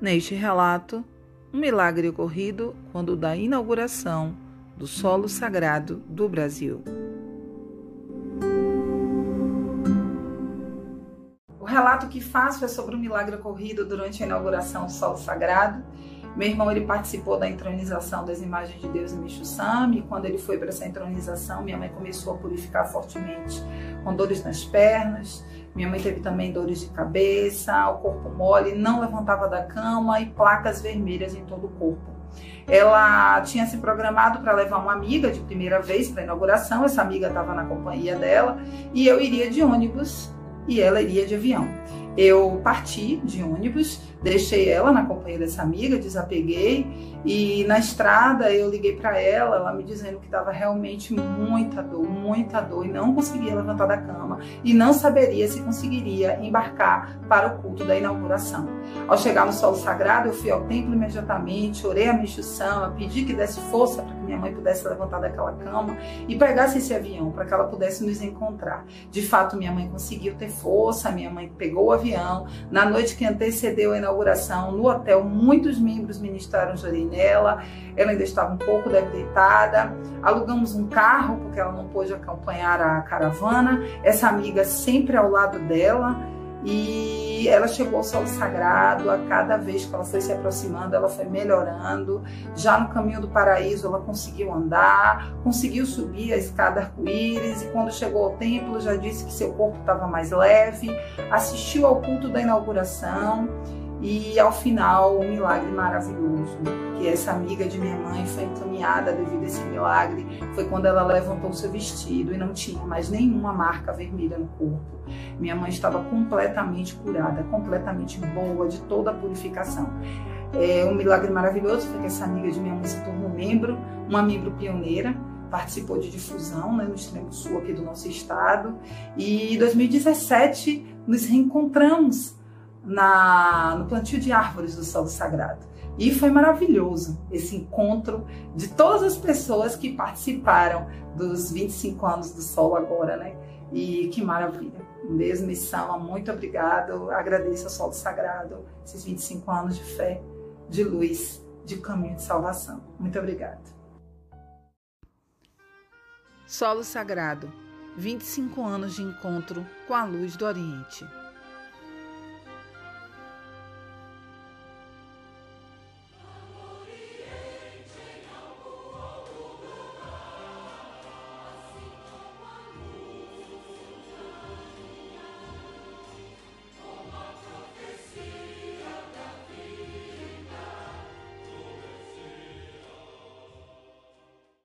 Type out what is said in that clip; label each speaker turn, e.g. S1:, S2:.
S1: Neste relato, um milagre ocorrido quando da inauguração do solo sagrado do Brasil. O relato que faço é sobre um milagre ocorrido durante a inauguração do solo sagrado. Meu irmão ele participou da entronização das imagens de Deus em Michusami. Quando ele foi para essa entronização, minha mãe começou a purificar fortemente, com dores nas pernas. Minha mãe teve também dores de cabeça, o corpo mole, não levantava da cama e placas vermelhas em todo o corpo. Ela tinha se programado para levar uma amiga de primeira vez para a inauguração, essa amiga estava na companhia dela e eu iria de ônibus e ela iria de avião. Eu parti de ônibus, deixei ela na companhia dessa amiga, desapeguei e na estrada eu liguei para ela, ela me dizendo que estava realmente muita dor, muita dor e não conseguia levantar da cama e não saberia se conseguiria embarcar para o culto da inauguração. Ao chegar no solo sagrado, eu fui ao templo imediatamente, orei a Michussama, pedi que desse força para que minha mãe pudesse levantar daquela cama e pegasse esse avião para que ela pudesse nos encontrar. De fato, minha mãe conseguiu ter força, minha mãe pegou o avião. Na noite que antecedeu a inauguração, no hotel, muitos membros ministraram Jorei nela. Ela ainda estava um pouco debilitada. Alugamos um carro porque ela não pôde acompanhar a caravana. Essa amiga sempre ao lado dela e ela chegou ao solo sagrado, a cada vez que ela foi se aproximando, ela foi melhorando. Já no caminho do paraíso, ela conseguiu andar, conseguiu subir a escada arco-íris, e quando chegou ao templo, já disse que seu corpo estava mais leve, assistiu ao culto da inauguração e ao final, um milagre maravilhoso, que essa amiga de minha mãe foi encaminhada devido a esse milagre, foi quando ela levantou seu vestido e não tinha mais nenhuma marca vermelha no corpo. Minha mãe estava completamente curada, completamente boa de toda a purificação. É, um milagre maravilhoso foi que essa amiga de minha mãe se tornou membro, uma membro pioneira, participou de difusão né, no extremo sul aqui do nosso estado. E em 2017 nos reencontramos na, no plantio de árvores do solo sagrado. E foi maravilhoso esse encontro de todas as pessoas que participaram dos 25 anos do solo agora, né? E que maravilha. Mesmo missão, muito obrigado. Agradeço ao solo sagrado esses 25 anos de fé, de luz, de caminho de salvação. Muito obrigada. Solo Sagrado 25 anos de encontro com a luz do Oriente.